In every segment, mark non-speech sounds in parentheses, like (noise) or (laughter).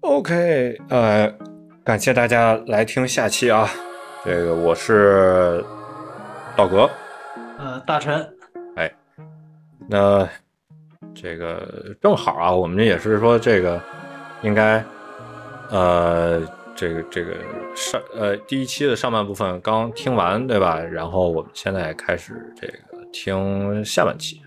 OK，呃，感谢大家来听下期啊，这个我是道格，呃，大臣，哎，那这个正好啊，我们也是说这个应该，呃，这个这个上呃第一期的上半部分刚听完对吧？然后我们现在开始这个听下半期，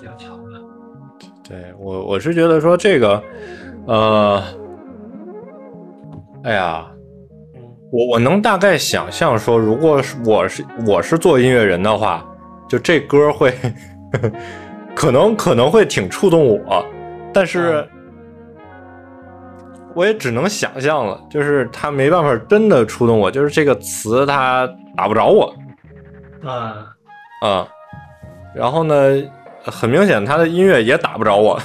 比较强吧。对我我是觉得说这个，呃，哎呀，嗯。我我能大概想象说，如果是我是我是做音乐人的话，就这歌会呵呵 (laughs) 可能可能会挺触动我，但是我也只能想象了，就是他没办法真的触动我，就是这个词他打不着我。啊，啊、然后呢，很明显他的音乐也打不着我，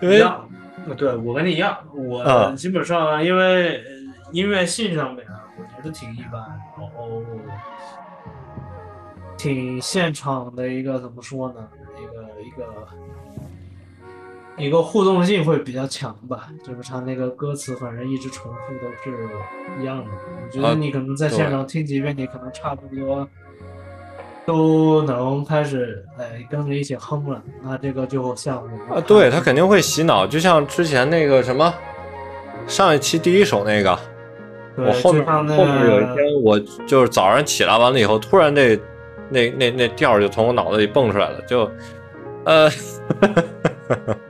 因为一样，对我跟你一样，我啊基本上因为呃音乐性上面啊我觉得挺一般，然后挺现场的一个怎么说呢，一个一个一个互动性会比较强吧，就是他那个歌词反正一直重复都是一样的，我觉啊得你可能在现场听几遍，你可能差不多。都能开始哎跟着一起哼了，那这个就像我啊，对他肯定会洗脑，就像之前那个什么，上一期第一首那个，我后面后面有一天，我就是早上起来完了以后，突然这那那那调就从我脑子里蹦出来了，就呃，(laughs)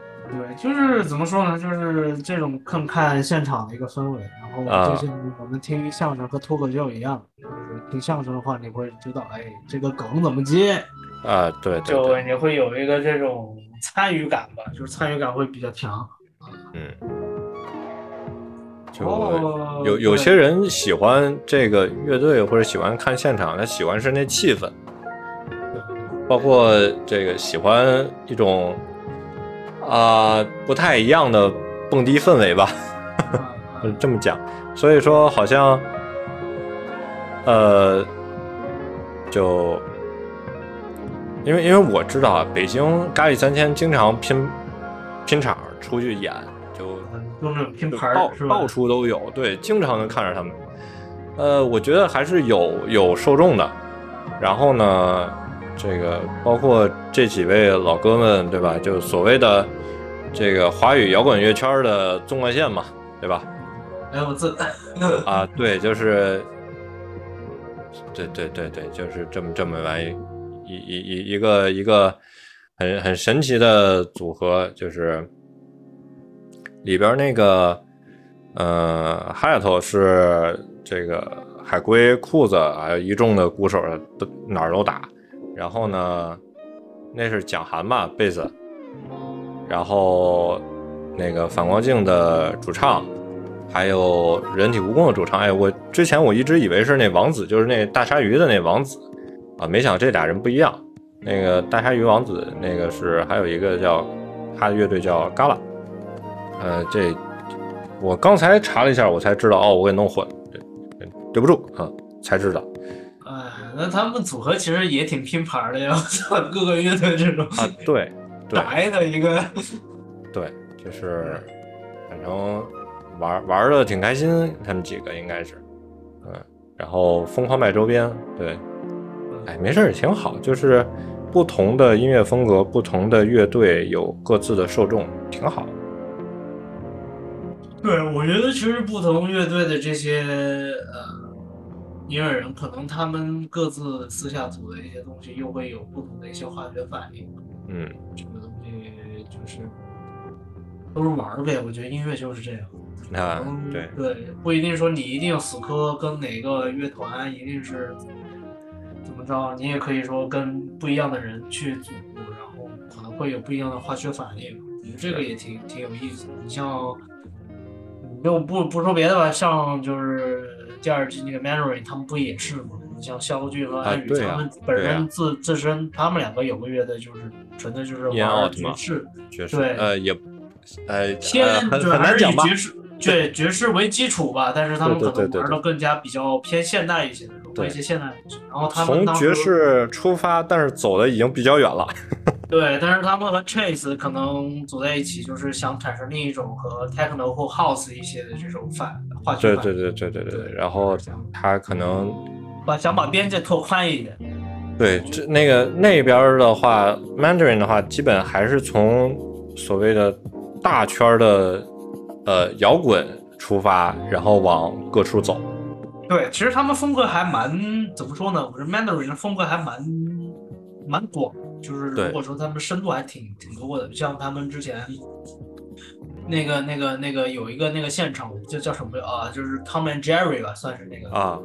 对，就是怎么说呢，就是这种更看现场的一个氛围，然后啊就像我们听相声和脱口秀一样，就是听相声的话，你会知道，哎，这个梗怎么接，啊，对对就，你会有一个这种参与感吧，就是参与感会比较强。嗯，就哦有有些人喜欢这个乐队或者喜欢看现场，他喜欢是那气氛，包括这个喜欢一种啊、不太一样的蹦迪氛围吧。(laughs) 啊呃这么讲，所以说好像，呃，就因为因为我知道啊，北京咖喱三千经常拼拼场出去演，就都是拼就到盘是吧到？处都有，对，经常能看着他们。呃，我觉得还是有有受众的。然后呢，这个包括这几位老哥们，对吧？就所谓的这个华语摇滚乐圈的纵贯线嘛，对吧？哎，我自 (laughs) 啊，对，就是，对对对对，就是这么这么玩意一一一一个一个很很神奇的组合，就是里边那个呃哈亚头是这个海龟、裤子还有一众的鼓手都哪儿都打，然后呢，那是蒋涵吧贝斯，然后那个反光镜的主唱。还有人体蜈蚣的主唱，哎，我之前我一直以为是那王子，就是那大鲨鱼的那王子。啊，没想到这俩人不一样。那个大鲨鱼王子，那个是还有一个叫他的乐队叫 Gala，呃，这我刚才查了一下，我才知道哦，我给弄混了，对对对不住啊，才知道。哎，那他们组合其实也挺拼盘的呀，各个乐队这种。啊，对对宅的一个，(laughs) 对，就是反正玩玩的挺开心，他们几个应该是，嗯，然后疯狂卖周边，对，哎，没事儿也挺好，就是不同的音乐风格、不同的乐队有各自的受众，挺好。对，我觉得其实不同乐队的这些呃音乐人，可能他们各自私下组的一些东西，又会有不同的一些化学反应。嗯，这个东西就是都是玩儿呗，我觉得音乐就是这样。那嗯对，对，不一定说你一定死磕跟哪个乐团，一定是怎么着，你也可以说跟不一样的人去组，然后可能会有不一样的化学反应。我觉得这个也挺挺有意思的。你像，嗯就不不说别的吧，像就是第二季那个 Mary，他们不也是吗？你像肖俊和安宇，他们本身自、自身，他们两个有个乐队就是纯粹就是玩爵士，爵士，对呃，也，呃，偏呃很对还是很难讲吧。以爵士对爵士为基础吧，但是他们可能对对对玩的更加比较偏现代一些的，融合一些现代。然后他们从爵士出发，但是走的已经比较远了。(laughs) 对，但是他们和 Chase 可能组在一起，就是想产生另一种和 Techno 或 House 一些的这种反化学对对对对对对，然后他可能把想把边界拓宽一点。对，这那个那边儿的话，Mandarin 的话，基本还是从所谓的大圈儿的呃摇滚出发，然后往各处走。对，其实他们风格还蛮怎么说呢？我觉得 Mandarin 的风格还蛮蛮广，就是如果说他们深度还挺挺多的，像他们之前那个那个那个有一个那个现场，就叫什么啊？就是 Tom and Jerry 吧，算是那个啊，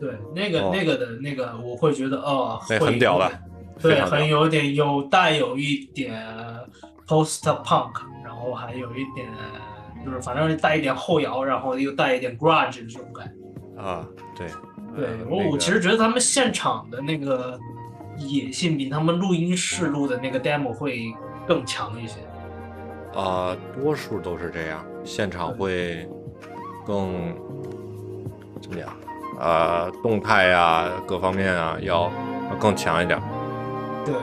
对，那个、哦那个的那个，我会觉得哦，那会很屌的，对，很有点有带有一点 post punk，然后还有一点就是反正带一点后摇，然后又带一点 grunge 的这种感觉。啊，对，对呃，我、那个我其实觉得他们现场的那个野性比他们录音室录的那个 demo 会更强一些。啊、多数都是这样，现场会更怎么讲？啊，动态啊、各方面啊，要要更强一点。对，对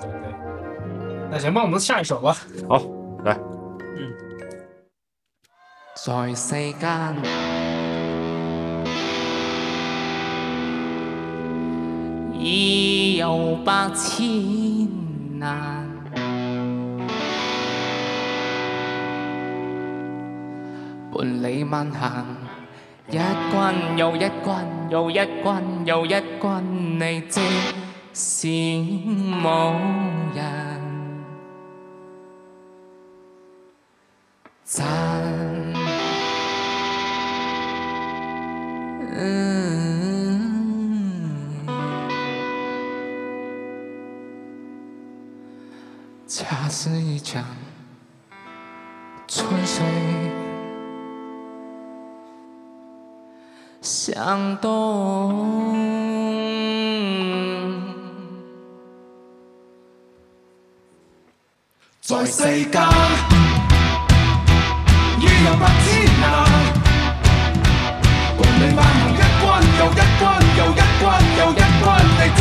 对对。那行吧，我们下一首吧。好，来，在世間已有百千難，伴你漫行，一关又一关，又一关又一关，你即是無人。赞。嗯，恰似一场春水向东。在世间已有百千難，共你漫行一关又一关又一关又一关，你知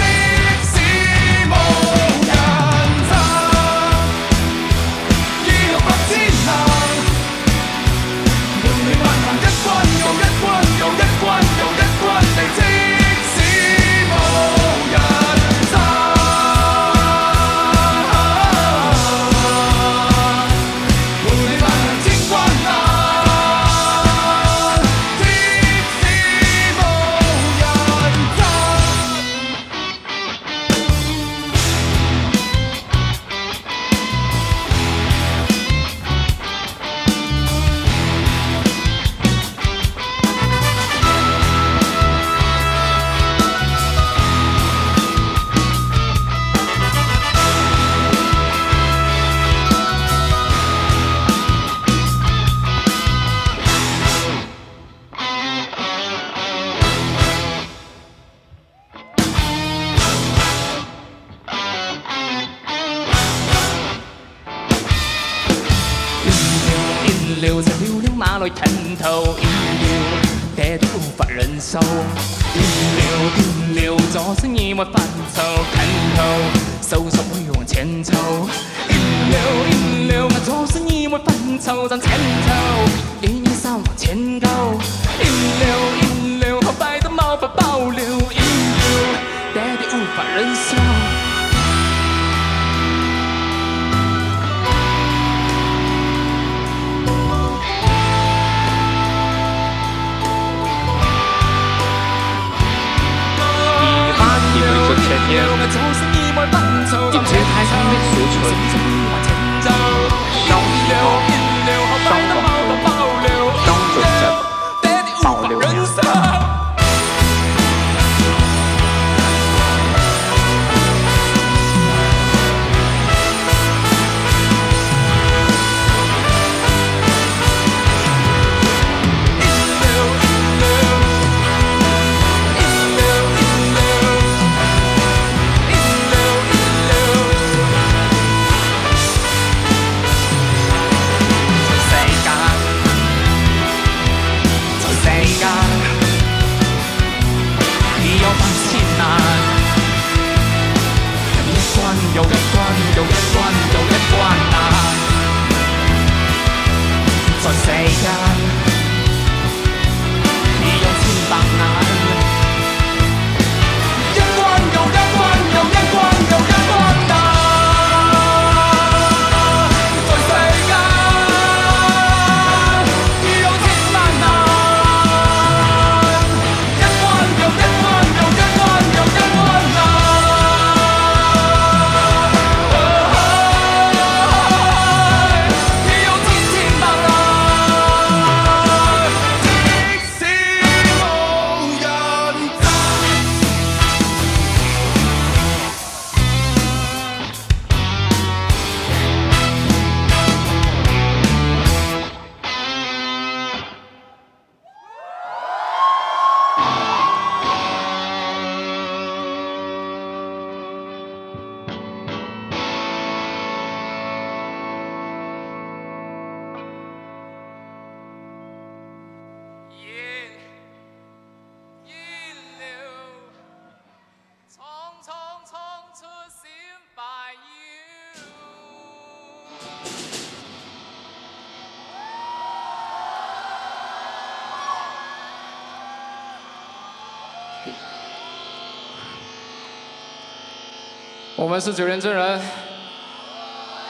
我们是九连真人，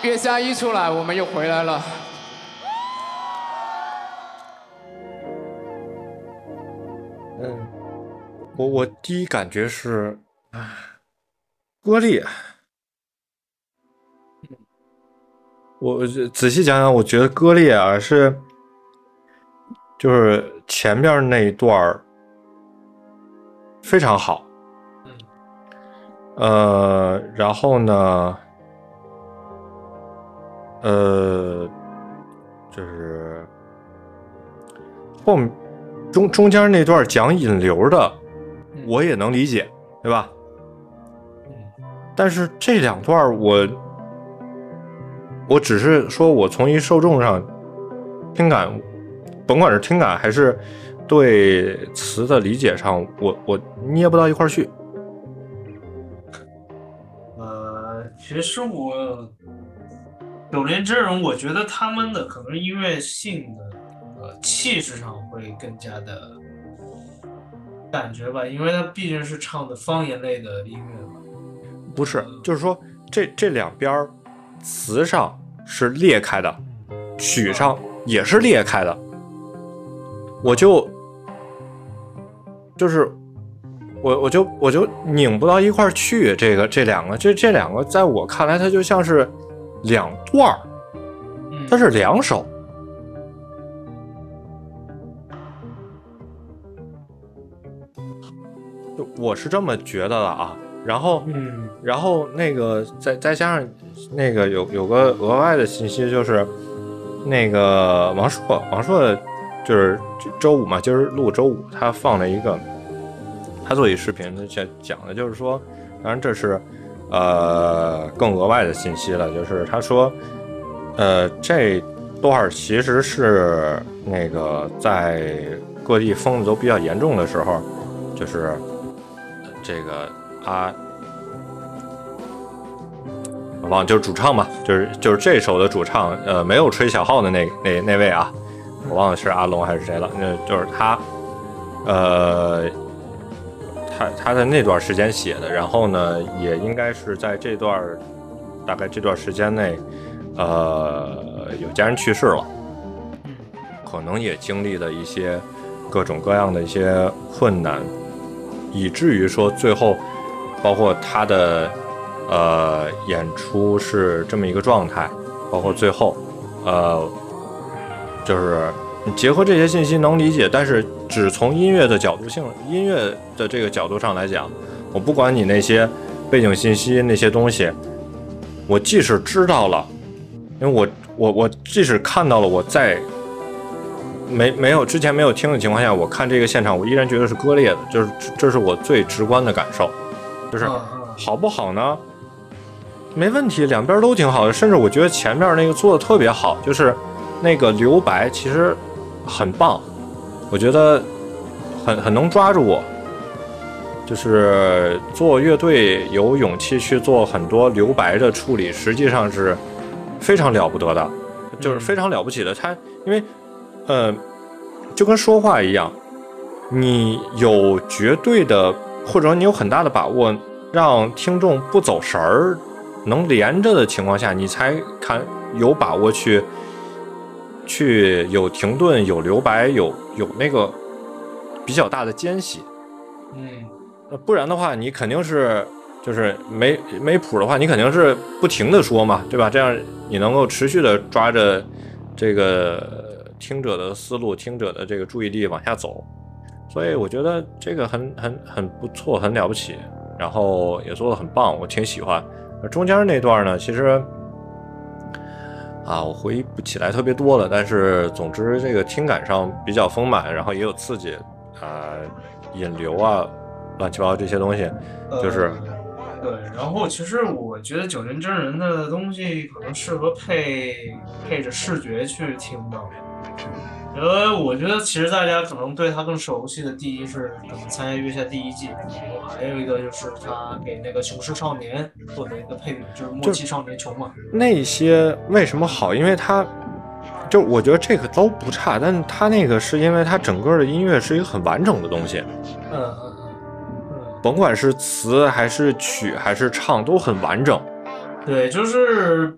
月下一出来，我们又回来了。嗯，我我第一感觉是，啊，割裂。我仔细想想，我觉得割裂啊是，就是前面那一段非常好，呃，然后呢，呃，就是后面中中间那段讲引流的，我也能理解，对吧？但是这两段我，我只是说我从一受众上听感，甭管是听感还是对词的理解上，我我捏不到一块儿去。其实我九连真人，我觉得他们的可能音乐性的呃气势上会更加的感觉吧，因为他毕竟是唱的方言类的音乐嘛。不是，就是说这这两边儿词上是裂开的，曲上也是裂开的，我就就是我我就我就拧不到一块儿去。这个这两个这这两个，在我看来，它就像是两段儿，嗯，它是两首。就我是这么觉得的啊，然后嗯然后那个再再加上那个有有个额外的信息，就是那个王硕，王硕就是周五嘛，今儿录周五，他放了一个，他做一视频，他讲讲的就是说，当然这是呃更额外的信息了，就是他说，呃这段儿其实是那个在各地封的都比较严重的时候，就是这个他。我忘了就是主唱吧，就是就是这首的主唱，呃，没有吹小号的那那那位啊，我忘了是阿龙还是谁了，那就是他，呃，他他在那段时间写的，然后呢，也应该是在这段大概这段时间内，呃，有家人去世了，可能也经历了一些各种各样的一些困难，以至于说最后，包括他的。呃，演出是这么一个状态，包括最后，呃，就是结合这些信息能理解，但是只从音乐的角度性、音乐的这个角度上来讲，我不管你那些背景信息那些东西，我即使知道了，因为我我我即使看到了，我在没没有之前没有听的情况下，我看这个现场，我依然觉得是割裂的，就是这是我最直观的感受，就是啊好不好呢？没问题，两边都挺好的，甚至我觉得前面那个做的特别好，就是那个留白其实很棒，我觉得很很能抓住我。就是做乐队有勇气去做很多留白的处理，实际上是非常了不得的，就是非常了不起的。他因为呃，就跟说话一样，你有绝对的或者说你有很大的把握，让听众不走神儿。能连着的情况下，你才看有把握去去有停顿、有留白、有有那个比较大的间隙。嗯呃不然的话，你肯定是就是没没谱的话，你肯定是不停的说嘛，对吧？这样你能够持续的抓着这个听者的思路、听者的这个注意力往下走。所以我觉得这个很很很不错，很了不起，然后也做的很棒，我挺喜欢。中间那段呢，其实啊，我回忆不起来特别多了，但是总之这个听感上比较丰满，然后也有刺激啊、引流啊，乱七八糟这些东西，就是对，然后其实我觉得九连真人的东西可能适合配配着视觉去听的，因为我觉得其实大家可能对他更熟悉的，第一是可能参加月下第一季，然后还有一个就是他给那个《雄狮少年》做的一个配乐，就是《默契少年穷》嘛。那些为什么好？因为他就我觉得这个都不差，但是它那个是因为他整个的音乐是一个很完整的东西。嗯嗯嗯甭管是词还是曲还是唱都很完整。对，就是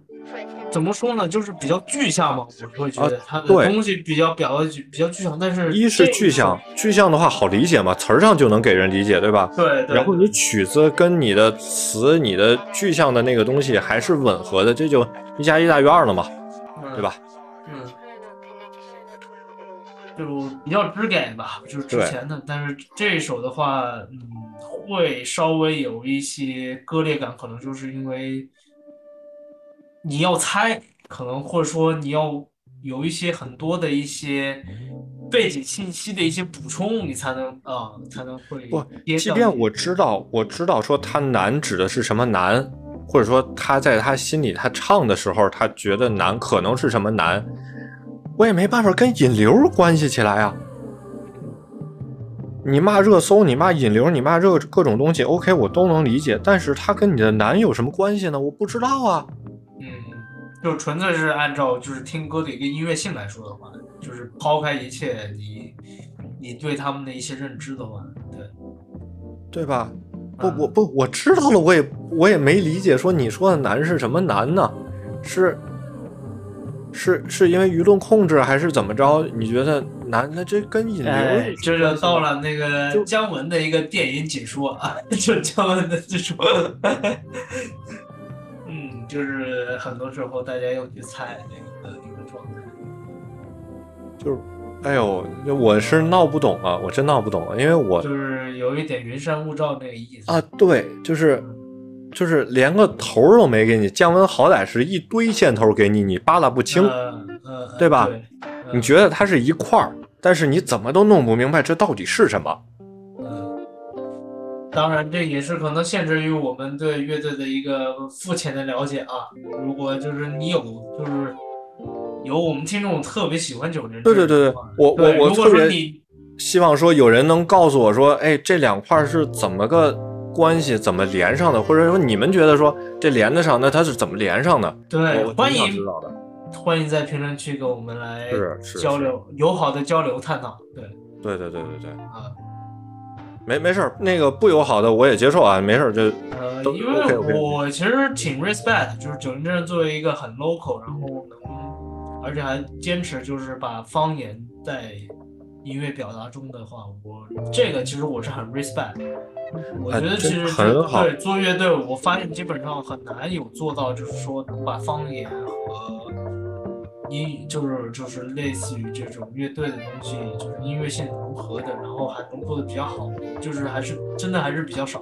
怎么说呢，就是比较具象嘛，我会觉得啊它的东西比较表达比较具象，但是一是具象，具象的话好理解嘛，词儿上就能给人理解，对吧？对对，然后你曲子跟你的词、你的具象的那个东西还是吻合的，这就一加一大于二了嘛，对吧？嗯，就比较直给吧，就是之前的，但是这一首的话，嗯，会稍微有一些割裂感，可能就是因为你要猜，可能或者说你要有一些很多的一些背景信息的一些补充，你才能啊、才能会不即便我知道，我知道说他难指的是什么难，或者说他在他心里他唱的时候，他觉得难可能是什么难，我也没办法跟引流关系起来啊。你骂热搜，你骂引流，你骂热各种东西，OK，我都能理解。但是它跟你的难有什么关系呢？我不知道啊。嗯，就纯粹是按照就是听歌的一个音乐性来说的话，就是抛开一切你你对他们的一些认知的话，对，对吧？不，嗯我不，我知道了，我也我也没理解说你说的难是什么难呢？是是是因为舆论控制还是怎么着？你觉得难？那这跟引流哎，这就到了那个姜文的一个电影解说啊，(laughs) 就姜文的解说，嗯，就是很多时候大家要去猜那个一个状态，就是，哎呦，我是闹不懂啊，我真闹不懂啊，因为我就是有一点云山雾罩那个意思啊，对，就是就是连个头都没给你，降温好歹是一堆线头给你，你扒拉不清，呃呃，对吧对你觉得它是一块儿，但是你怎么都弄不明白这到底是什么。嗯，当然，这也是可能限制于我们对乐队的一个肤浅的了解啊。如果就是你有，就是有我们听众特别喜欢九零，对对对对，我我我特别希望说有人能告诉我说，哎，这两块儿是怎么个关系，怎么连上的，或者说你们觉得说这连得上，那它是怎么连上的？对欢迎知道的。欢迎在评论区跟我们来交流，友好的交流探讨。对对对对对对，啊，没没事儿，那个不友好的我也接受啊，没事儿就呃，因为我其实挺 respect，就是九零真人作为一个很 local，然后能，而且还坚持就是把方言在音乐表达中的话，我这个其实我是很 respect。我觉得其实很好对做乐队，我发现基本上很难有做到，就是说能把方言和音，就是就是类似于这种乐队的东西，就是音乐性融合的，然后还能做的比较好，就是还是真的还是比较少。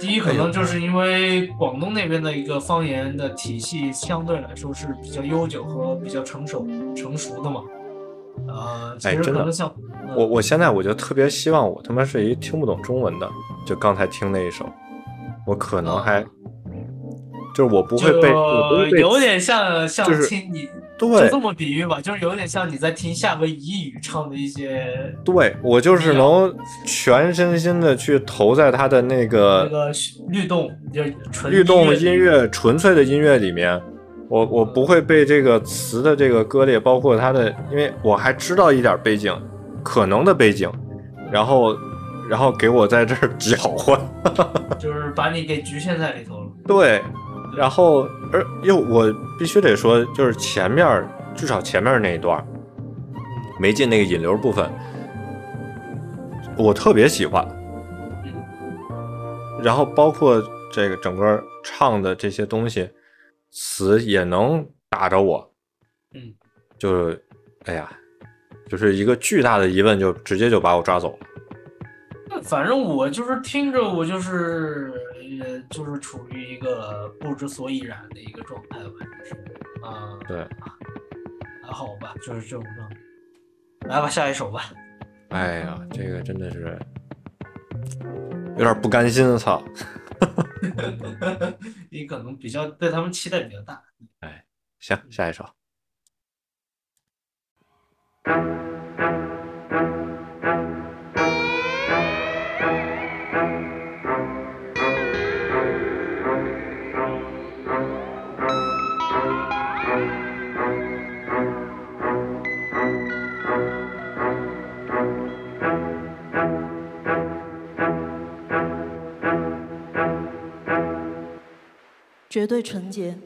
第一，可能就是因为广东那边的一个方言的体系相对来说是比较悠久和比较成熟成熟的嘛。呃，其哎真的实可能像、嗯我我现在我就特别希望我他妈是一听不懂中文的，就刚才听那一首，我可能还、就是我不会背，我不就会背有点像像就是听你对。就这么比喻吧，就是有点像你在听夏威夷语唱的一些对我就是能全身心的去投在他的那个那个个律动，就是纯律动音音乐纯粹的音乐里面，我我不会被这个词的这个割裂，包括它的，因为我还知道一点背景，可能的背景，然后然后给我在这儿 (laughs) 搅和，(laughs) 就是把你给局限在里头了。对，然后而又我必须得说，就是前面至少前面那一段没进那个引流部分，我特别喜欢。然后包括这个整个唱的这些东西，词也能打着我，嗯，就是哎呀，就是一个巨大的疑问，就直接就把我抓走了。(laughs) 反正我就是听着，我就是呃，就是处于一个不知所以然的一个状态吧，就是啊，对，还好吧，就是这种状态。来吧，下一首吧。哎呀，这个真的是有点不甘心，操！(laughs) 你可能比较对他们期待比较大。哎行，下一首。绝对纯洁。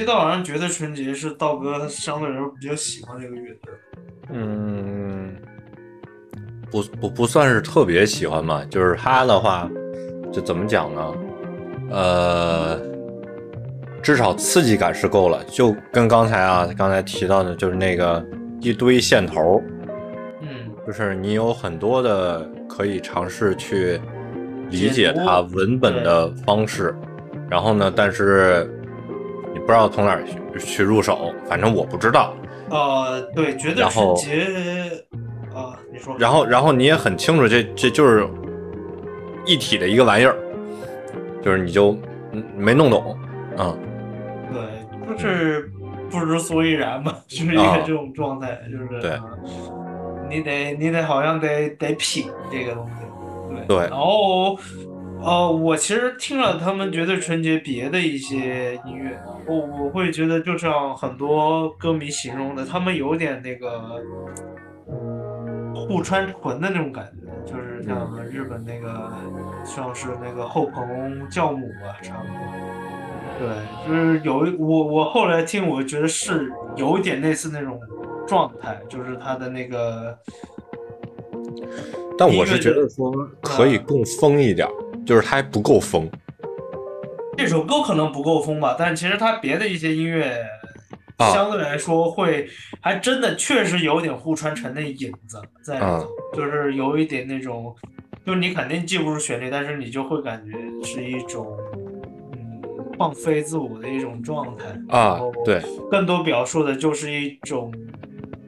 记得好像觉得纯洁是道哥相对来说比较喜欢这个乐队。嗯，不不不算是特别喜欢吧，就是他的话，就怎么讲呢？呃，至少刺激感是够了，就跟刚才啊刚才提到的，就是那个一堆线头，嗯，就是你有很多的可以尝试去理解它文本的方式，然后呢，但是你不知道从哪儿去去入手，反正我不知道。呃，对，绝对然后纯洁啊，你说，然后，然后你也很清楚这，这就是一体的一个玩意儿，就是你就嗯没弄懂，嗯，对，就是不知所以然嘛，就是一啊个这种状态，就是对啊你得你得好像得得品这个东西，对对。然后呃，我其实听了他们绝对纯洁别的一些音乐，我我会觉得就像很多歌迷形容的，他们有点那个互穿唇的那种感觉，就是像日本那个像是那个后朋教母啊，差不多。对，就是有一我我后来听，我觉得是有一点类似那种状态，就是他的那个，但我是觉得说可以更疯一点儿，就是它还不够疯，这首歌可能不够疯吧，但其实它别的一些音乐啊。相对来说会，还真的确实有点户川辰的影子在就是有一点那种，就是你肯定记不住旋律，但是你就会感觉是一种，嗯，放飞自我的一种状态。啊对，更多表述的就是一种，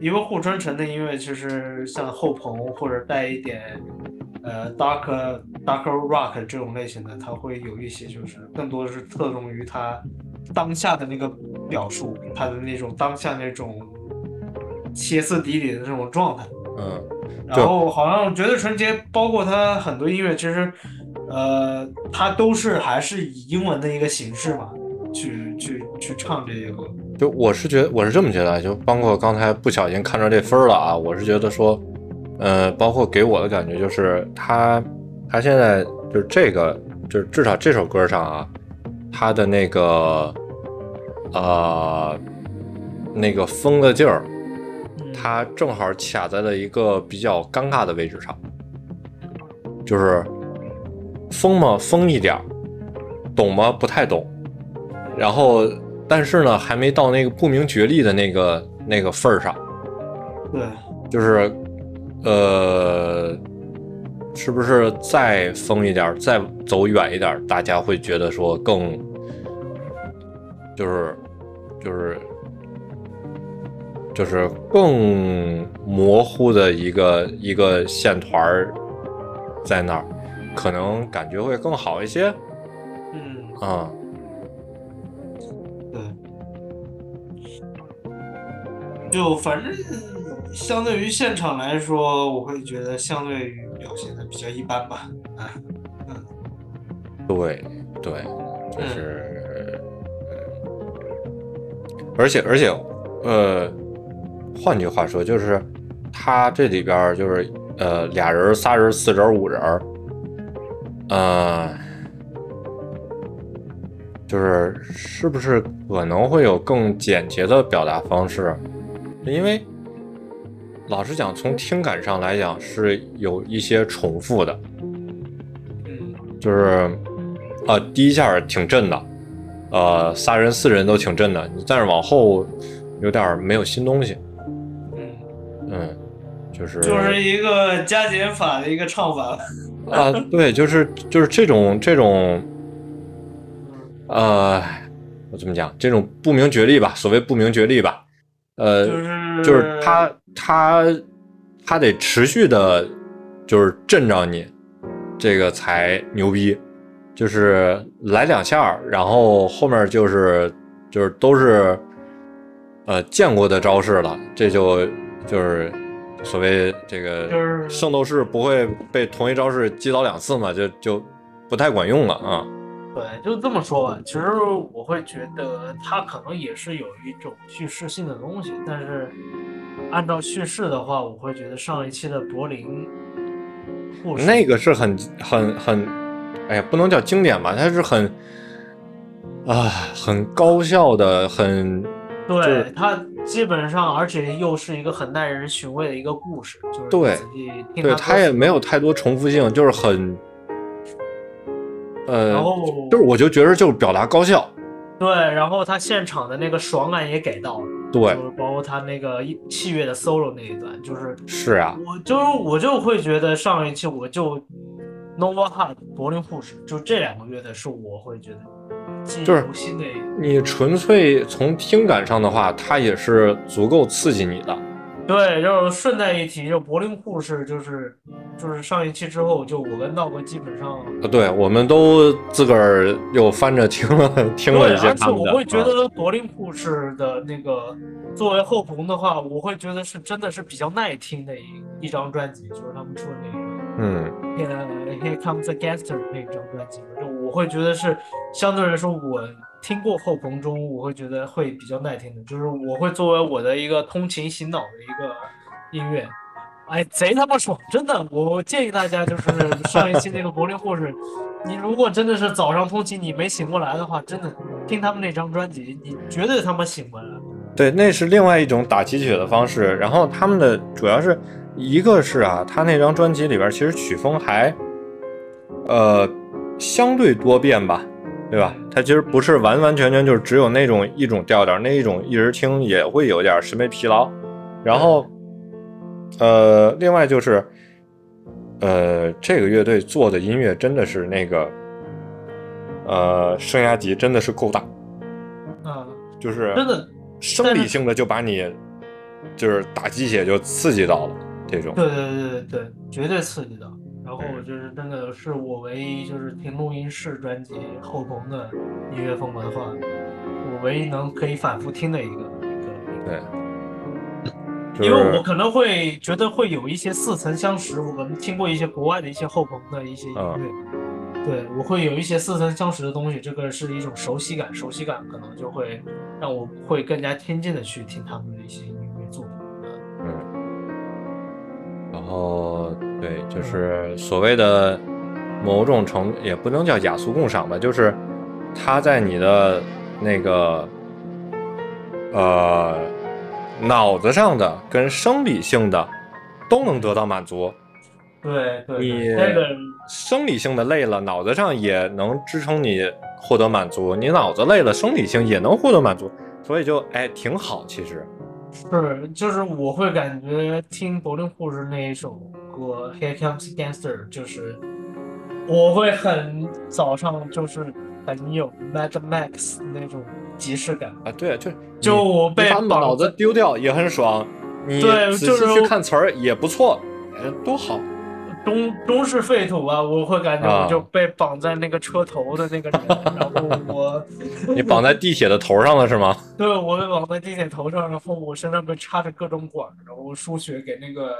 因为户川城的音乐其实像后朋或者带一点呃 dark dark rock 这种类型的，它会有一些就是更多的是侧重于它当下的那个表述，它的那种当下那种歇斯底里的这种状态。嗯，然后好像绝对纯洁，包括他很多音乐，其实，呃，他都是还是以英文的一个形式嘛，去去去唱这些歌。就我是觉得我是这么觉得，就包括刚才不小心看着这分了啊，我是觉得说，呃，包括给我的感觉就是他他现在就是这个就是至少这首歌上啊，他的那个呃那个疯的劲儿，他正好卡在了一个比较尴尬的位置上，就是疯吗？疯一点儿，懂吗？不太懂。然后，但是呢，还没到那个不明觉厉的那个那个份儿上，对，就是，呃，是不是再疯一点，再走远一点，大家会觉得说更，就是，就是，就是更模糊的一个一个线团儿在那儿，可能感觉会更好一些？嗯，啊、对，就反正相对于现场来说，我会觉得相对于表现的比较一般吧。啊，对对，就是，嗯，而且而且，呃，换句话说，就是他这里边就是呃俩人、仨人、四人、五人儿，呃，就是是不是可能会有更简洁的表达方式？因为老实讲，从听感上来讲是有一些重复的。嗯，就是，啊，第一下挺震的，呃，仨人四人都挺震的，但是往后有点没有新东西，嗯，嗯，就是就是一个加减法的一个唱法。啊，对，就是就是这种这种，呃，我怎么讲？这种不明觉厉吧，所谓不明觉厉吧，呃，就是就是他他他得持续的，就是震着你，这个才牛逼。就是来两下儿，然后后面就是就是都是呃见过的招式了，这就就是所谓这个就是圣斗士不会被同一招式击倒两次嘛，就就不太管用了啊。对，就这么说吧。其实我会觉得它可能也是有一种叙事性的东西，但是按照叙事的话，我会觉得上一期的柏林护士那个是很很很，哎呀，不能叫经典吧，它是很啊很高效的，很对它基本上，而且又是一个很耐人寻味的一个故事，就是对对，它歌词它也没有太多重复性，就是很，呃，然后就是我就觉得就是表达高效，对，然后他现场的那个爽感也给到了，对，就是包括他那个一器乐的 solo 那一段，就是是啊，我就是我就会觉得上一期我就 Nova Heart 柏林护士就这两个乐队是我会觉得记忆就是犹新的一你纯粹从听感上的话，它也是足够刺激你的，对，就是顺带一提，就柏林护士就是就是上一期之后，就我跟道哥基本上呃对，我们都自个儿又翻着听了听了对，一些他们的，我会觉啊得柏林护士的那个作为后朋的话，我会觉得是真的是比较耐听的一一张专辑，就是他们出的那个。嗯，呃，Here Comes the Gangster 那张专辑，就我会觉得是相对来说，我听过后朋中，我会觉得会比较耐听的，就是我会作为我的一个通勤洗脑的一个音乐，哎，贼他妈爽，真的，我建议大家就是 (laughs) 上一期那个柏林护士，你如果真的是早上通勤你没醒过来的话，真的听他们那张专辑，你绝对他妈醒过来。对，那是另外一种打鸡血的方式。然后他们的主要是一个是啊，他那张专辑里边其实曲风还呃相对多变吧，对吧？它其实不是完完全全就是只有那种一种调调，那一种一直听也会有点审美疲劳。然后呃，另外就是呃，这个乐队做的音乐真的是那个呃声压级真的是够大，啊，就是真的，生理性的就把你就是打鸡血就刺激到了这种。对对对对对，绝对刺激到。然后就是那个是我唯一就是听录音室专辑后朋的音乐风格的话，我唯一能可以反复听的一个一个一个。对，因为我可能会觉得会有一些似曾相识，我可能听过一些国外的一些后朋的一些音乐，对我会有一些似曾相识的东西，这个是一种熟悉感，熟悉感可能就会让我会更加亲近的去听他们的一些音乐作品。嗯，然后对，就是所谓的某种程度，也不能叫雅俗共赏吧，就是它在你的那个呃脑子上的跟生理性的都能得到满足。对对你生理性的累了，脑子上也能支撑你获得满足；你脑子累了，生理性也能获得满足，所以就哎挺好。其实，是就是我会感觉听柏林护士那一首歌《Here Comes Gangster》，就是我会很早上就是很有 Mad Max 那种即视感。啊，对，就就我被把脑子丢掉也很爽，你对仔就是细去看词儿也不错，哎，多好。中中式废土啊，我会感觉啊我就被绑在那个车头的那个人，(laughs) 然后我你绑在地铁的头上了是吗？对我被绑在地铁头上，然后我身上被插着各种管，然后输血给那个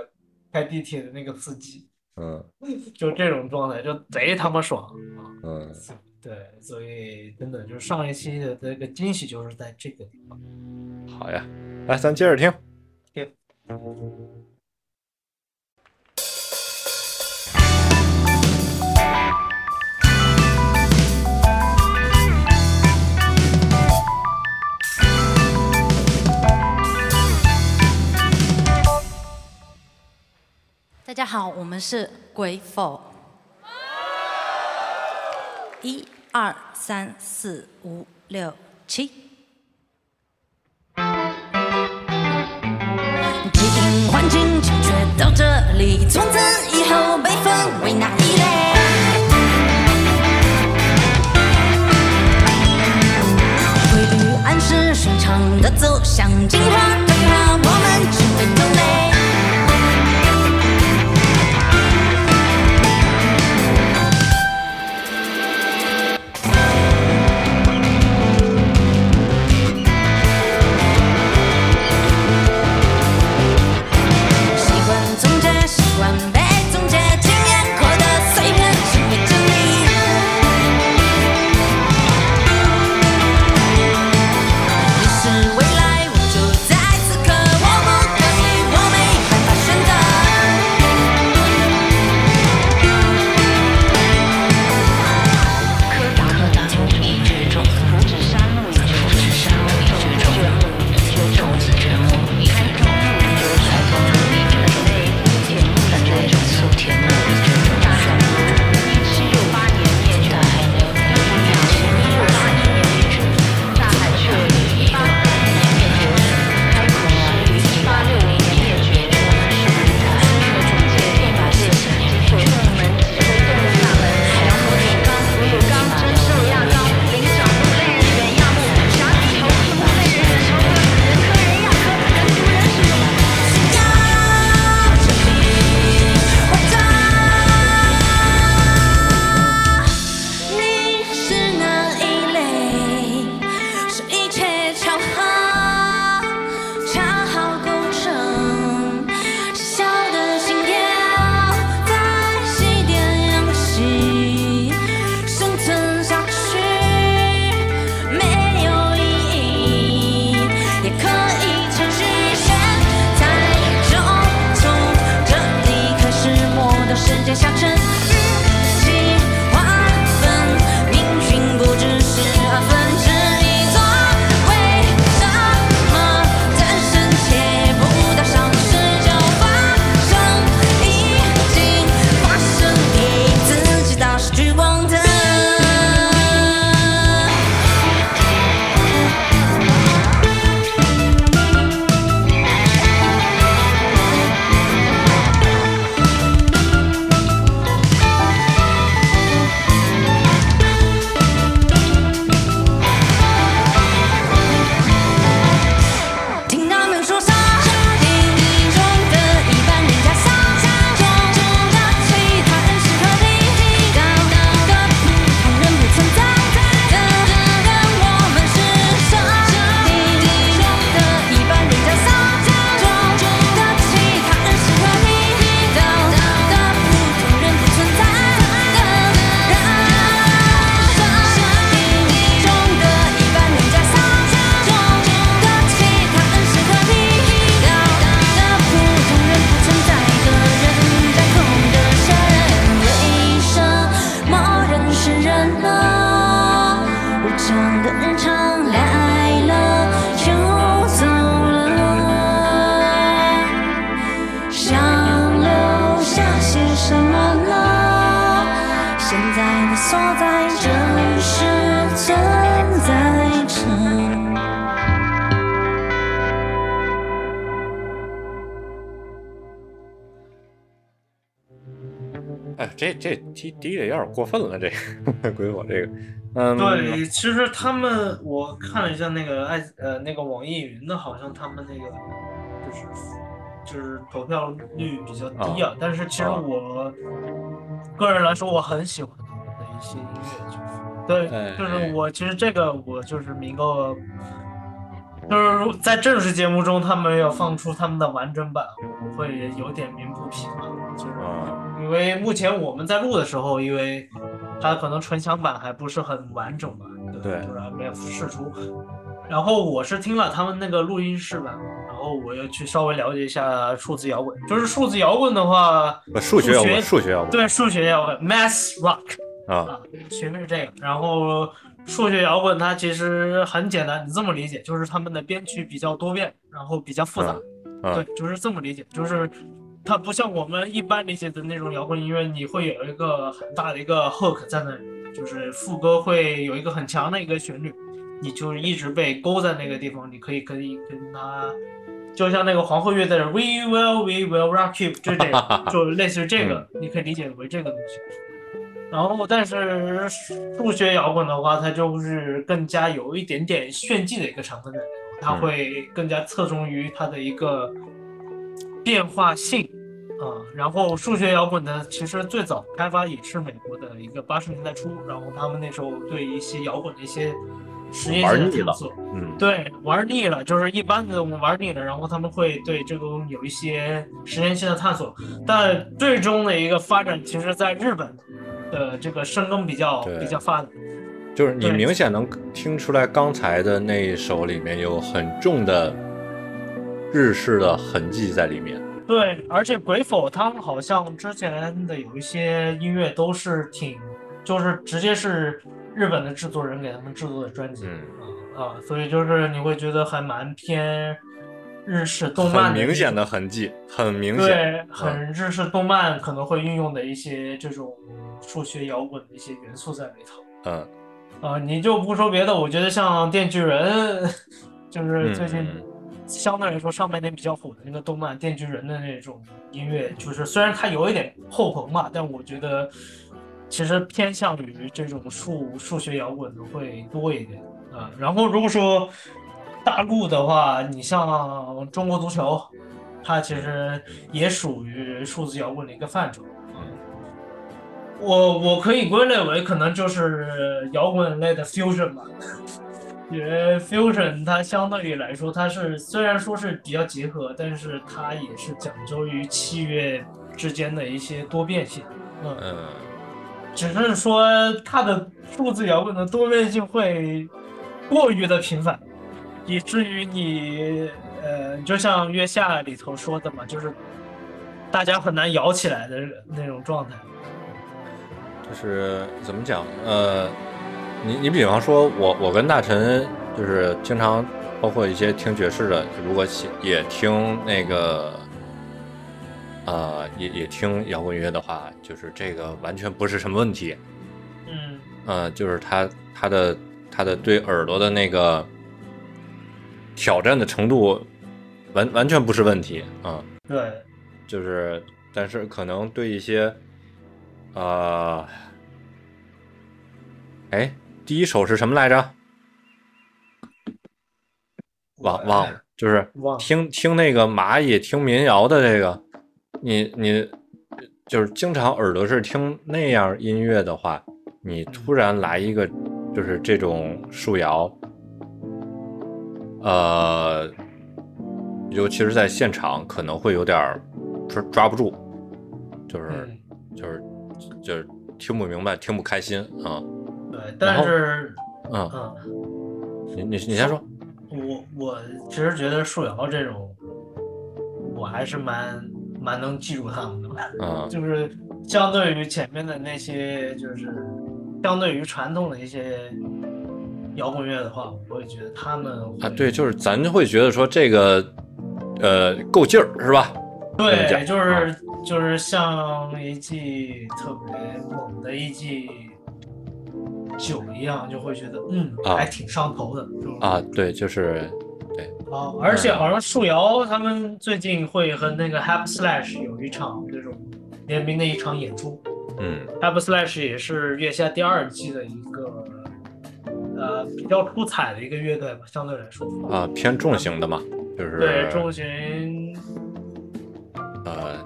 开地铁的那个司机，嗯 (laughs) 就这种状态，就贼他妈爽啊！嗯，对，所以真的就是上一期的这个惊喜就是在这个地方。好呀，来咱接着听。大家好，我们是鬼否。一二三四五六七。基因环境欠缺到这里，从此以后被分为哪一类？规律暗示顺畅的走向进化低低的有点过分了，这个 (laughs) 鬼火这个，嗯，对，其实他们我看了一下那个爱呃那个网易云的，好像他们那个就是就是投票率比较低啊。但是其实啊我个人来说，我很喜欢他们的一些音乐，就是对，哎就是我其实这个我就是明个，就是如在正式节目中他们要放出他们的完整版，我会有点鸣不平啊，就是。啊，因为目前我们在录的时候，因为它可能纯享版还不是很完整嘛，对就是还没有试出。然后我是听了他们那个录音室版，然后我又去稍微了解一下数字摇滚。就是数字摇滚的话，数学摇滚，数数学摇滚，对数学摇滚 （math rock） 啊，啊，学的是这个。然后数学摇滚它其实很简单，你这么理解，就是他们的编曲比较多变，然后比较复杂。嗯对，就是这么理解，就是它不像我们一般理解的那种摇滚音乐，你会有一个很大的一个 hook 在那里，就是副歌会有一个很强的一个旋律，你就一直被勾在那个地方，你可以可以跟它，就像那个皇后乐队的 We Will We Will Rock You，就这个，(laughs) 就类似于这个，你可以理解为这个东西。然后，但是数学摇滚的话，它就是更加有一点点炫技的一个成分在里头，它嗯。会更加侧重于它的一个变化性啊、然后数学摇滚呢，其实最早开发也是美国的一个八十年代初，然后他们那时候对一些摇滚的一些实验性的探索，嗯，对，玩腻了，就是一般的我们玩腻了，然后他们会对这个东西有一些实验性的探索，但最终的一个发展，其实在日本的这个深耕比较比较发达。就是你明显能听出来，刚才的那一首里面有很重的日式的痕迹在里面。对，而且鬼否他们好像之前的有一些音乐都是挺，就是直接是日本的制作人给他们制作的专辑，嗯啊啊，所以就是你会觉得还蛮偏日式动漫明显的痕迹，很明显。对，很日式动漫可能会运用的一些这种数学摇滚的一些元素在里头。嗯，啊、你就不说别的，我觉得像《电锯人》，就是最近嗯相对来说上半年比较火的那个动漫《电锯人》的那种音乐，就是虽然它有一点后朋嘛，但我觉得其实偏向于这种数数学摇滚的会多一点啊、然后如果说大陆的话，你像中国足球，它其实也属于数字摇滚的一个范畴。我我可以归类为可能就是摇滚类的 fusion 吧，因为 fusion 它相对于来说，它是虽然说是比较结合，但是它也是讲究于器乐之间的一些多变性。嗯，嗯，只是说它的数字摇滚的多变性会过于的频繁，以至于你呃，就像月下里头说的嘛，就是大家很难摇起来的那种状态。就是怎么讲？呃，你你比方说我我跟大陈就是经常包括一些听爵士的，如果喜也听那个。呃，也也听摇滚乐的话，就是这个完全不是什么问题。嗯，呃，就是他他的他的对耳朵的那个挑战的程度，完完全不是问题啊、对，就是但是可能对一些，呃，哎，第一首是什么来着？忘忘了，就是听听那个蚂蚁听民谣的这个，你你就是经常耳朵是听那样音乐的话，你突然来一个就是这种树摇，呃，尤其是在现场可能会有点儿抓抓不住，就是就是听不明白，听不开心啊，对，但是，嗯，嗯，你你你先说，我我其实觉得树摇这种，我还是蛮蛮能记住他们的，嗯就是相对于前面的那些，就是相对于传统的一些摇滚乐的话，我会觉得他们啊，对，就是咱会觉得说这个呃够劲儿是吧？对，讲就是就是像一季特别猛的一季酒一样，就会觉得嗯，啊还挺上头的？啊，对，就是对啊，而且好像树瑶他们最近会和那个 Happy Slash 有一场这种联名的一场演出。嗯 Happy Slash 也是月下第二季的一个呃比较出彩的一个乐队吧，相对来说。啊偏重型的嘛，就是对，重型呃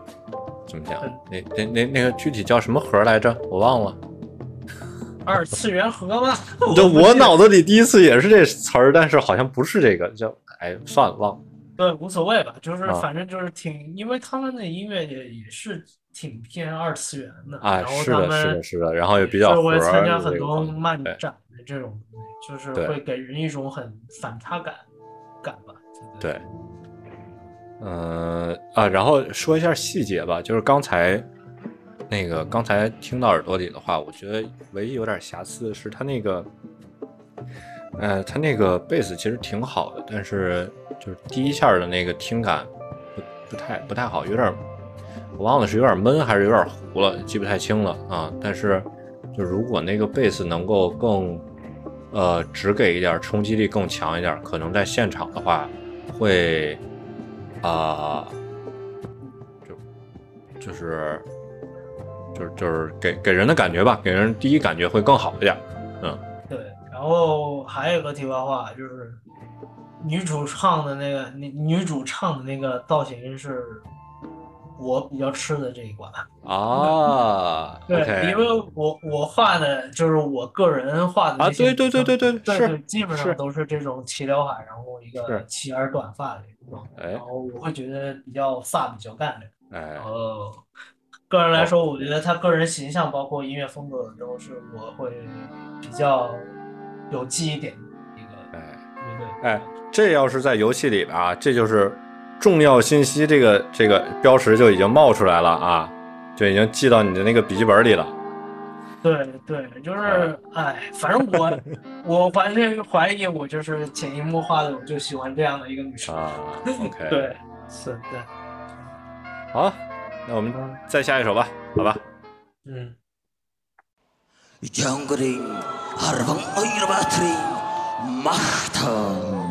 怎么讲？那那那那个具体叫什么盒来着？我忘了。(laughs) 二次元盒吗？(laughs) 这不记得我脑子里第一次也是这词儿，但是好像不是这个，叫哎算了忘了。对，无所谓吧，就是啊反正就是挺，因为他们的音乐也也是挺偏二次元的，哎，然后他是的，是的，是的，然后也比较我会参加很多漫展的这种，就是会给人一种很反差感感吧。对对，嗯啊，然后说一下细节吧，就是刚才那个刚才听到耳朵里的话，我觉得唯一有点瑕疵的是他那个，呃，他那个贝斯其实挺好的，但是就是第一下的那个听感不不太不太好，有点我忘了是有点闷还是有点糊了，记不太清了啊。但是就如果那个贝斯能够更呃只给一点，冲击力更强一点，可能在现场的话会啊、就就是就是就是给给人的感觉吧，给人第一感觉会更好一点。嗯对，然后还有个题外话就是，女主唱的那个女女主唱的那个造型是我比较吃的这一关。啊对因为我我画的就是我个人画的啊对对对对对基本上都是这种齐刘海，然后一个齐耳短发的这种，哎然后我会觉得比较飒，比较干练。哎然后个人来说，我觉得他个人形象包括音乐风格都是我会比较有记忆点的一个哎。哎，这要是在游戏里边啊，这就是重要信息，这个这个标识就已经冒出来了啊，就已经记到你的那个笔记本里了。对对，就是哎，反正我(laughs) 我怀疑怀疑我就是潜移默化的，我就喜欢这样的一个女生。啊，OK，，(laughs) 对，是对，好，那我们再下一首吧，好吧？嗯。 정글이 하르방 어이로 바트리 마흐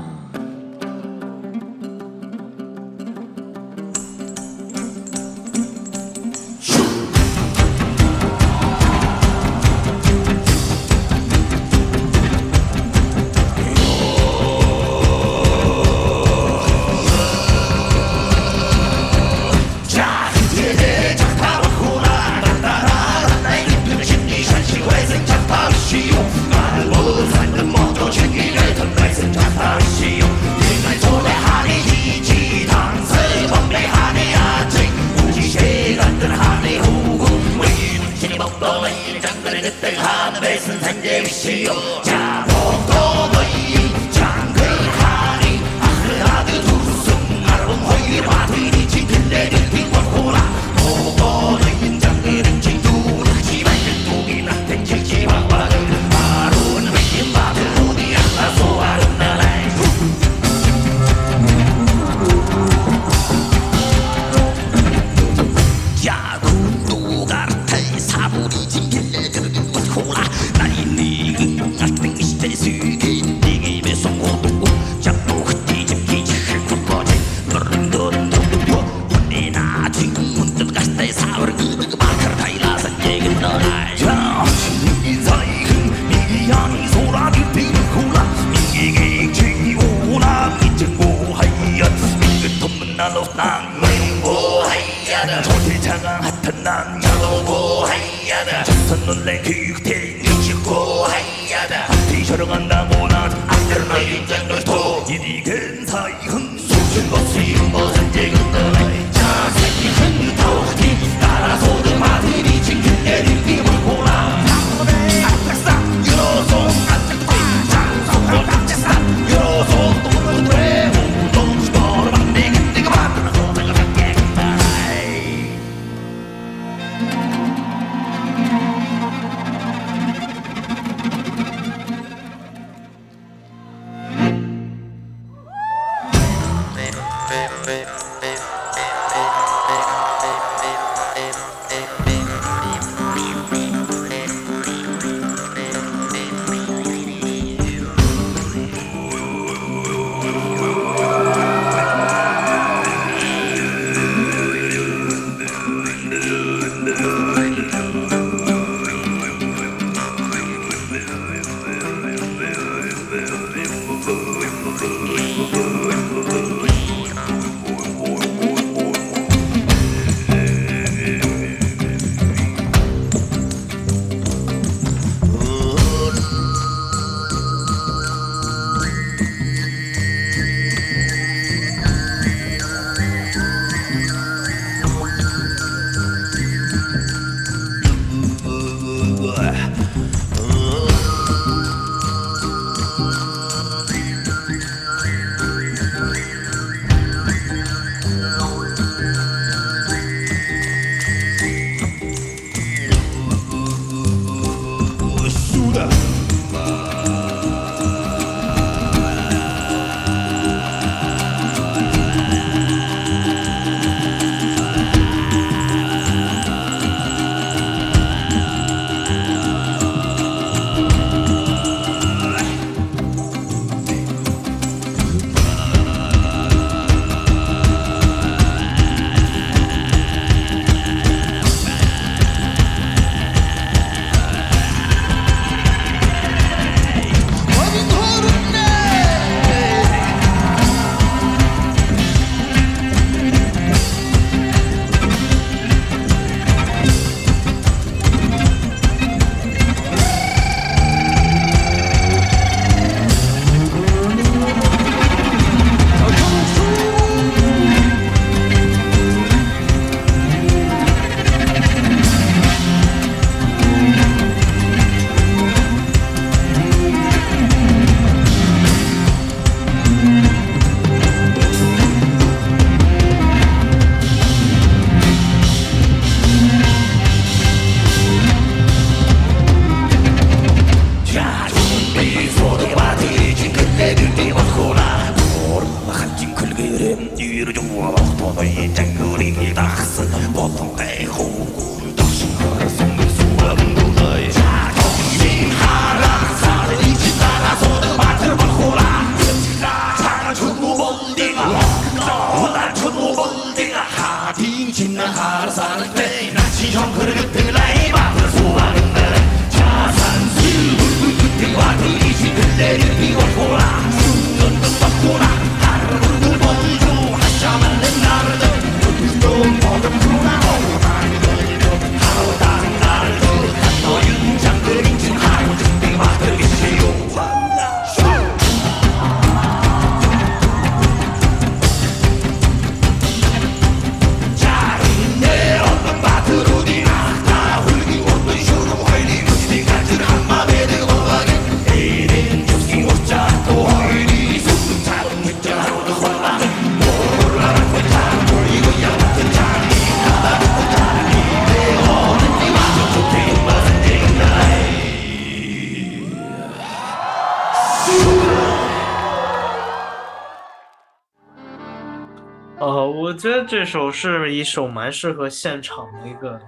这首是一首蛮适合现场的一个，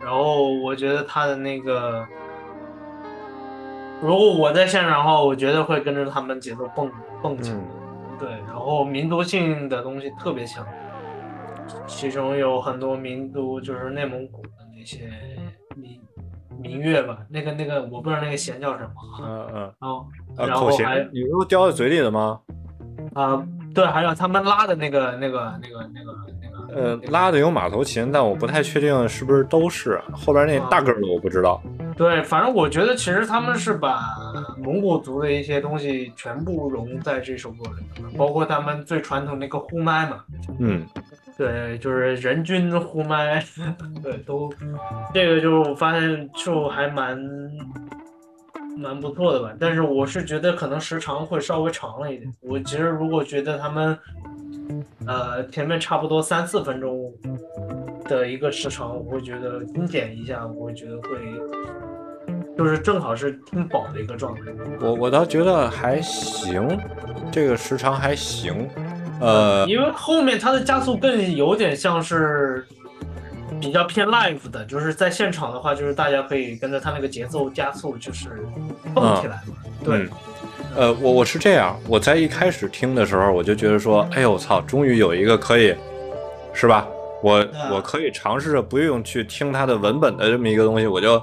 然后我觉得他的那个，如果我在现场的话，我觉得会跟着他们节奏蹦蹦起来。嗯对，然后民族性的东西特别强，其中有很多民族就是内蒙古的那些民民乐吧，那个那个我不知道那个弦叫什么啊，嗯嗯然后还弦，你不是叼在嘴里的吗？啊、对，还有他们拉的那个那个那个那个那个呃，拉的有马头琴，但我不太确定是不是都是。后边那大个儿的我不知道。对，反正我觉得其实他们是把蒙古族的一些东西全部融在这首歌里面了，包括他们最传统那个呼麦嘛，嗯对，就是人均呼麦，(laughs) 对，都这个就我发现就还蛮蛮不错的吧。但是我是觉得可能时长会稍微长了一点。我其实如果觉得他们呃前面差不多三四分钟的一个时长，我会觉得精简一下，我会觉得会就是正好是听饱的一个状态。我我倒觉得还行，这个时长还行。呃，因为后面它的加速更有点像是比较偏 live 的，就是在现场的话，就是大家可以跟着他那个节奏加速，就是蹦起来嘛。对嗯，呃，我我是这样，我在一开始听的时候，我就觉得说，哎呦我操，终于有一个可以，是吧？我我可以尝试着不用去听它的文本的这么一个东西，我就，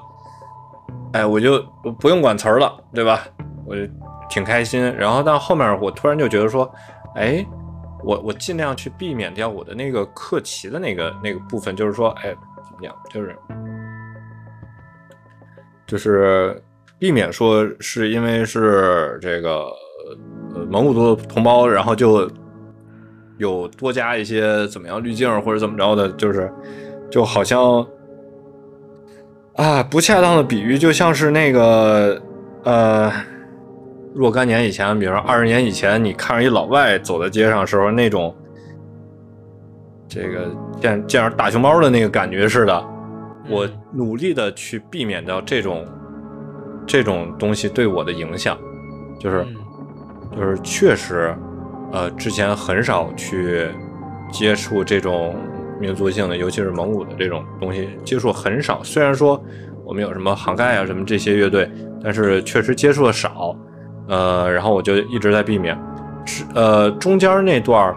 哎，我就不用管词儿了，对吧？我就挺开心。然后到后面，我突然就觉得说，哎，我我尽量去避免掉我的那个克奇的那个那个部分，就是说，哎，怎么讲，就是就是避免说是因为是这个蒙古族的同胞，然后就有多加一些怎么样滤镜或者怎么着的，就是就好像啊不恰当的比喻，就像是那个呃若干年以前，比如说二十年以前，你看着一老外走在街上时候那种这个见见着大熊猫的那个感觉似的。我努力的去避免掉这种这种东西对我的影响，就是嗯就是确实，呃，之前很少去接触这种民族性的，尤其是蒙古的这种东西，接触很少。虽然说我们有什么杭盖啊什么这些乐队，但是确实接触的少。呃，然后我就一直在避免。是呃，中间那段儿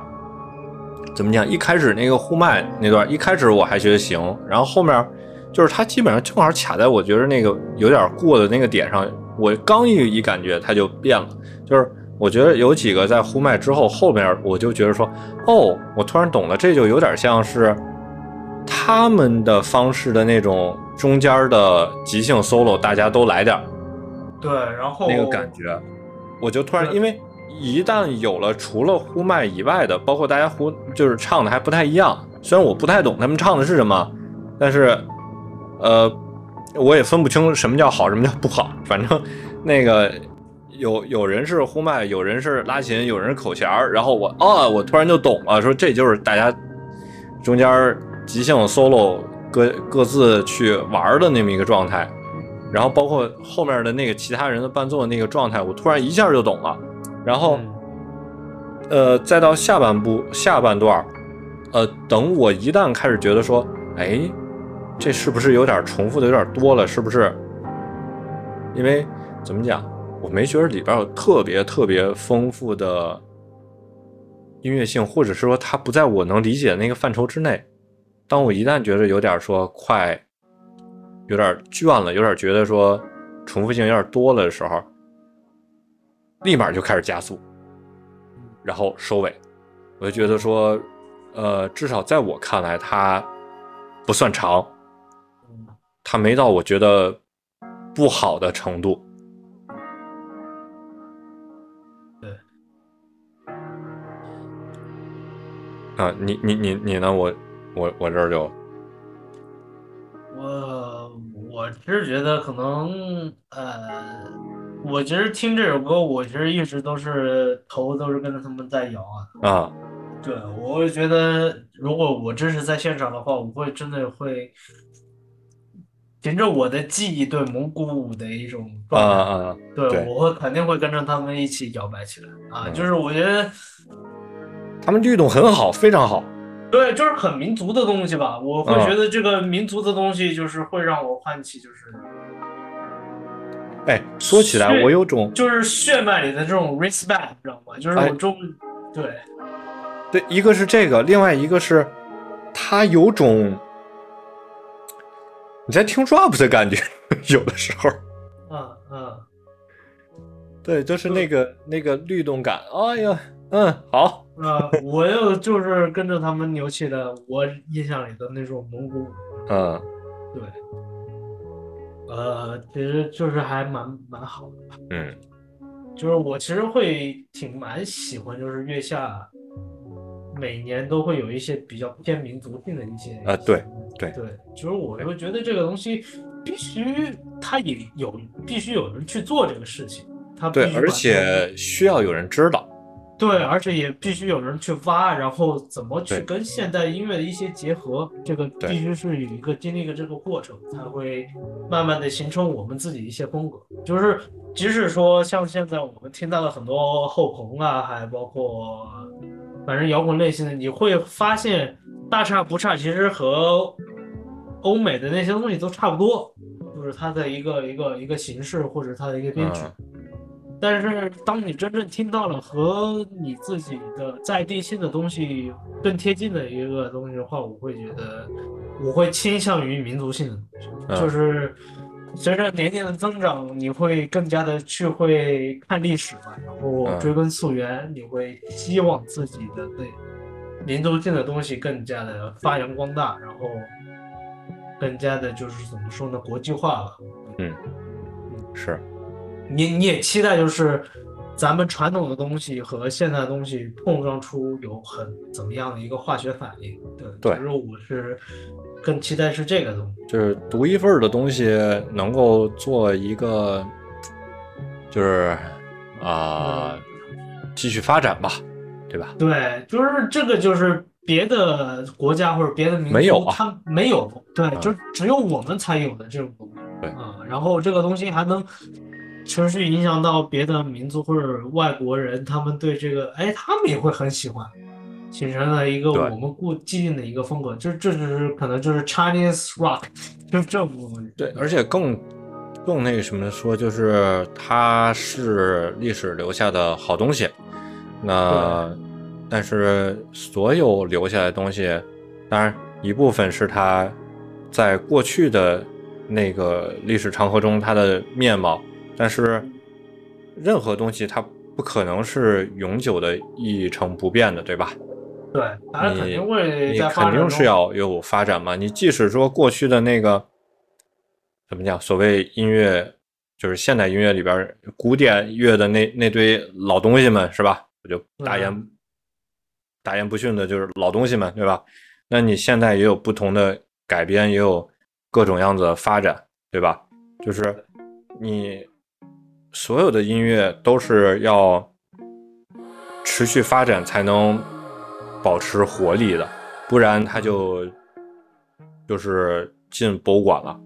怎么讲？一开始那个互麦那段儿，一开始我还觉得行，然后后面就是他基本上正好卡在我觉得那个有点过的那个点上，我刚一一感觉他就变了，就是我觉得有几个在呼麦之后，后面我就觉得说，哦，我突然懂了，这就有点像是他们的方式的那种中间的即兴 solo，大家都来点儿对，然后那个感觉，我就突然因为一旦有了除了呼麦以外的，包括大家呼就是唱的还不太一样，虽然我不太懂他们唱的是什么，但是呃，我也分不清什么叫好，什么叫不好，反正那个。有有人是呼麦，有人是拉琴，有人是口弦儿，然后我哦，我突然就懂了，说这就是大家中间即兴 solo 各各自去玩的那么一个状态，然后包括后面的那个其他人的伴奏的那个状态，我突然一下就懂了。然后，嗯呃，再到下半部下半段儿，呃，等我一旦开始觉得说，哎，这是不是有点重复的有点多了？是不是？因为怎么讲，我没觉得里边有特别特别丰富的音乐性，或者是说它不在我能理解的那个范畴之内。当我一旦觉得有点说快，有点倦了，有点觉得说重复性有点多了的时候，立马就开始加速，然后收尾。我就觉得说，呃，至少在我看来，它不算长，它没到我觉得不好的程度。对。啊，你你你你呢？我我我这儿就我我只是觉得可能呃，我其实听这首歌，我其实一直都是头都是跟着他们在摇啊。啊，对，我会觉得如果我真是在现场的话，我会真的会凭着我的记忆对蒙古舞的一种啊状态，啊啊！对，对我会肯定会跟着他们一起摇摆起来啊。嗯就是我觉得他们律动很好，非常好。对，就是很民族的东西吧。我会嗯觉得这个民族的东西就是会让我唤起就是。哎，说起来，我有种就是血脉里的这种 respect，你知道吗？就是哎我中，对，对，一个是这个，另外一个是他有种你在听 rap 的感觉，(laughs) 有的时候。嗯嗯，对，就是那个那个律动感。哎呀，嗯，好，啊，我又就是跟着他们牛气的我印象里的那种蒙古舞，嗯。对，呃，其实就是还蛮蛮好的，嗯。就是我其实会挺蛮喜欢，就是月下每年都会有一些比较偏民族性的一些啊，对对。对，就是我会觉得这个东西必须他也有必须有人去做这个事情，他必对，而须把这个且需要有人知道。对，而且也必须有人去挖，然后怎么去跟现代音乐的一些结合，这个必须是有一个经历一个这个过程，才会慢慢的形成我们自己一些风格。就是即使说像现在我们听到了很多后朋啊，还包括反正摇滚类型的，你会发现大差不差，其实和欧美的那些东西都差不多，就是它的一个一个一个形式或者它的一个编曲。嗯但是当你真正听到了和你自己的在地性的东西更贴近的一个东西的话，我会觉得我会倾向于民族性的东西，嗯。就是随着年龄的增长，你会更加的去会看历史嘛，然后嗯。追根溯源，你会希望自己的对民族性的东西更加的发扬光大，然后更加的就是怎么说呢，国际化了。嗯。是，你你也期待就是咱们传统的东西和现代的东西碰撞出有很怎么样的一个化学反应？对，对其实我是更期待是这个东西。就是独一份的东西能够做一个，就是啊、继续发展吧，对吧？对，就是这个就是别的国家或者别的民族没有啊它没有，对，嗯就只有我们才有的这种东西。对啊、然后这个东西还能持续影响到别的民族或者外国人，他们对这个，哎，他们也会很喜欢，形成了一个我们固既定的一个风格，这这只是可能就是 Chinese rock，(laughs) 就是这部分。对，而且更更那个什么说，就是它是历史留下的好东西。那但是所有留下来的东西，当然一部分是它在过去的那个历史长河中它的面貌，但是任何东西它不可能是永久的一成不变的，对吧？对，当然肯定会你肯定是要有发展嘛。你即使说过去的那个怎么讲，所谓音乐，就是现代音乐里边古典乐的那那堆老东西们，是吧？我就大言、大言不逊的，就是老东西们，对吧？那你现在也有不同的改编，也有各种样子的发展，对吧？就是你所有的音乐都是要持续发展才能保持活力的，不然它就就是进博物馆了，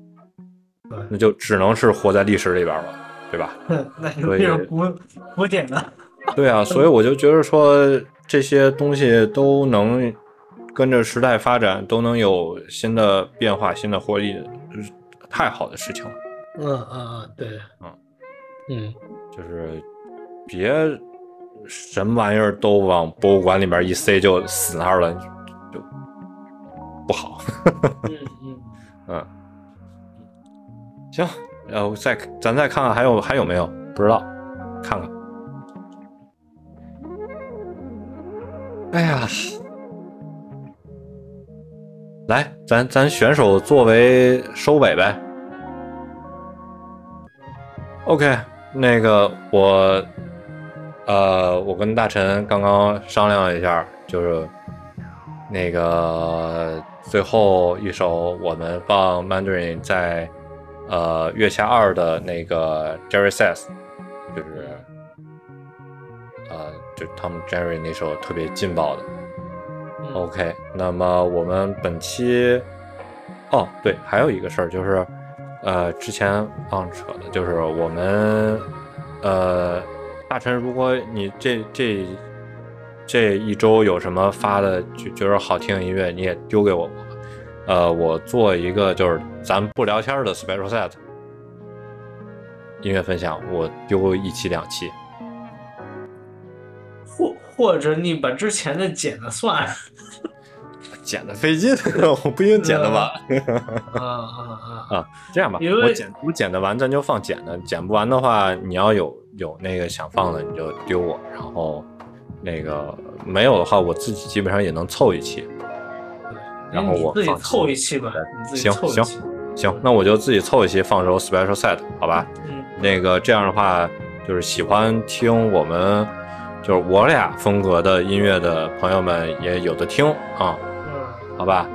对那就只能是活在历史里边了，对吧？(laughs) 那就变成古古典了。(laughs) 对啊，所以我就觉得说这些东西都能跟着时代发展都能有新的变化、新的活力，就是太好的事情了。嗯嗯嗯，对，嗯嗯，就是别什么玩意儿都往博物馆里面一塞就死那儿了，就不好。(laughs) 嗯嗯，嗯，行，然后再咱再看看还有还有没有不知道，看看。哎呀，来，咱咱选手作为收尾呗。OK，那个我，呃，我跟大陈刚刚商量了一下，就是那个最后一首我们放 Mandarin 在呃月下二的那个 Jerry Says，就是呃就 Tom Jerry 那首特别劲爆的。嗯 OK，那么我们本期，哦对，还有一个事儿就是，呃，之前忘扯的，就是我们，呃，大陈，如果你这这这一周有什么发的觉觉得好听的音乐，你也丢给我，呃，我做一个就是咱不聊天的 special set 音乐分享，我丢一期两期，或或者你把之前的剪了算，剪的费劲，我不一定剪得完。(laughs) 啊啊啊！啊，这样吧，我剪我剪得完，咱就放剪的；剪不完的话，你要有有那个想放的，你就丢我。然后那个没有的话，我自己基本上也能凑一期。然后我你自己凑一期吧，你自己行行。行，那我就自己凑一期放首 special set，好吧？嗯，那个这样的话，就是喜欢听我们就是我俩风格的音乐的朋友们也有的听啊，嗯，好吧？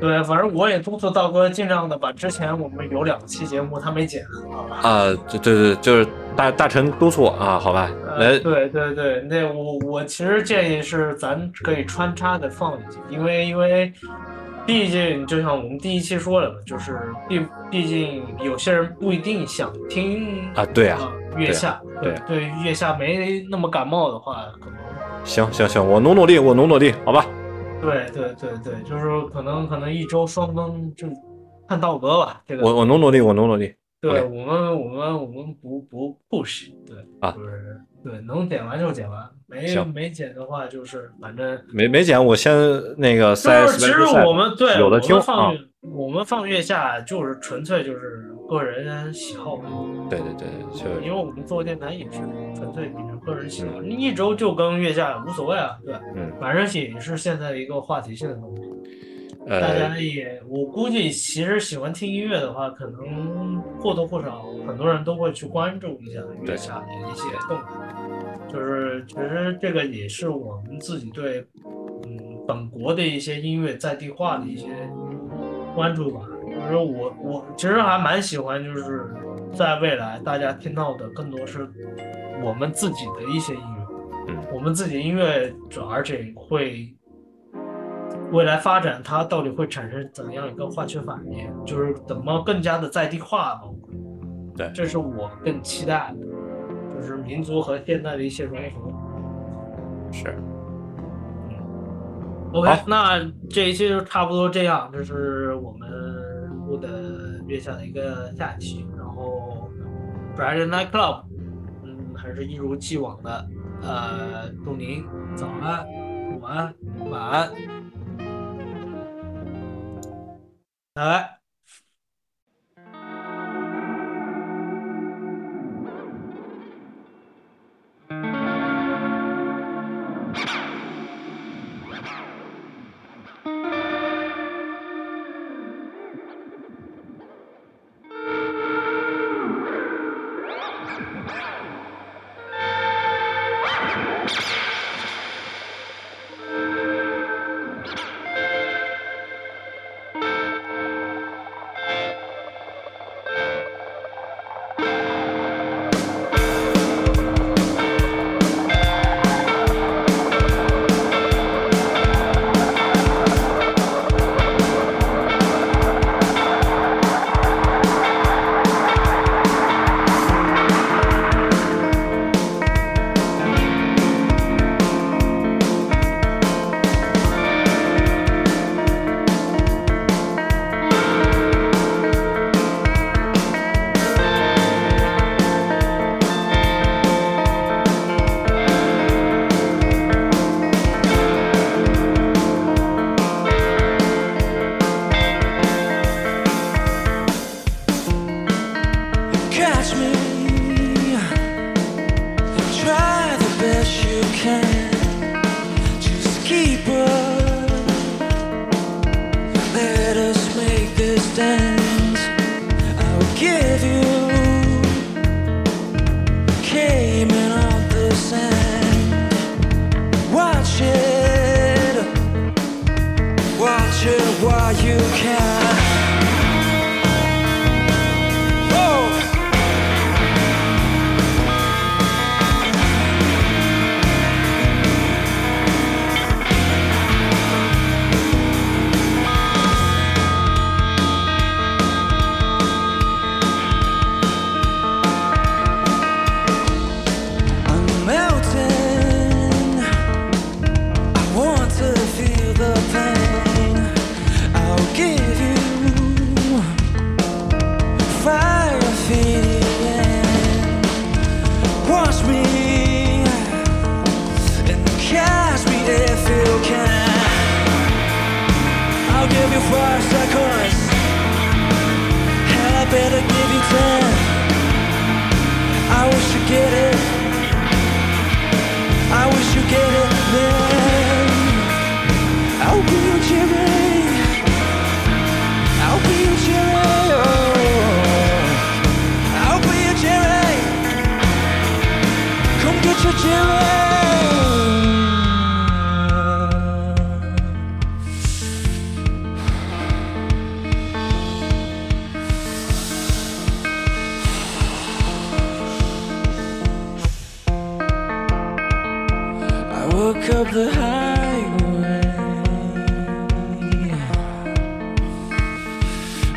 对，反正我也督促道哥尽量的把之前我们有两期节目他没剪，好吧？啊，对对对，就是大大陈督促我啊，好吧？来呃，，对对对，那我我其实建议是咱可以穿插的放一集，因为因为毕竟就像我们第一期说的嘛，就是毕毕竟有些人不一定想听啊对啊呃月下，对啊对月下没那么感冒的话，可能行行行，我努努力，我努努力，好吧？对对对对，就是可能可能一周双更就看道哥吧，这个我我努努力，我努努力。对我们，我们我们不不 push，对啊。就是对，能剪完就剪完，没行。没剪的话就是反正。没没剪，我先那个就塞。是其实我们对有的听啊我们放月我们放月下就是纯粹就是个人喜好，对对对，就因为我们做电台也是纯粹比较个人喜好，你一周就更月下无所谓啊，对，嗯。反正也是现在的一个话题性的东西。大呃家也，我估计其实喜欢听音乐的话，可能或多或少很多人都会去关注一下月下的一些动态。就是其实这个也是我们自己对嗯本国的一些音乐在地化的一些关注吧。就是我我其实还蛮喜欢，就是在未来大家听到的更多是我们自己的一些音乐。嗯我们自己音乐，主而且会未来发展，它到底会产生怎样一个化学反应？就是怎么更加的在地化吧？对这是我更期待的，就是民族和现代的一些融合。是 OK，那这一期就差不多这样，这是我们录的月下的一个下期。然后 Friday Night Club，嗯，还是一如既往的，呃，祝您早安、午安、晚安，好了。Woke up the highway.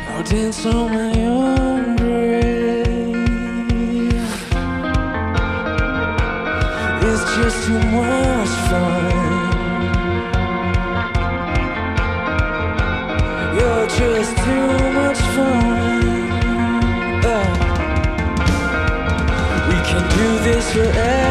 I'll dance on my own grave. It's just too much fun. You're just too much fun. Uh, we can do this forever.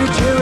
you do?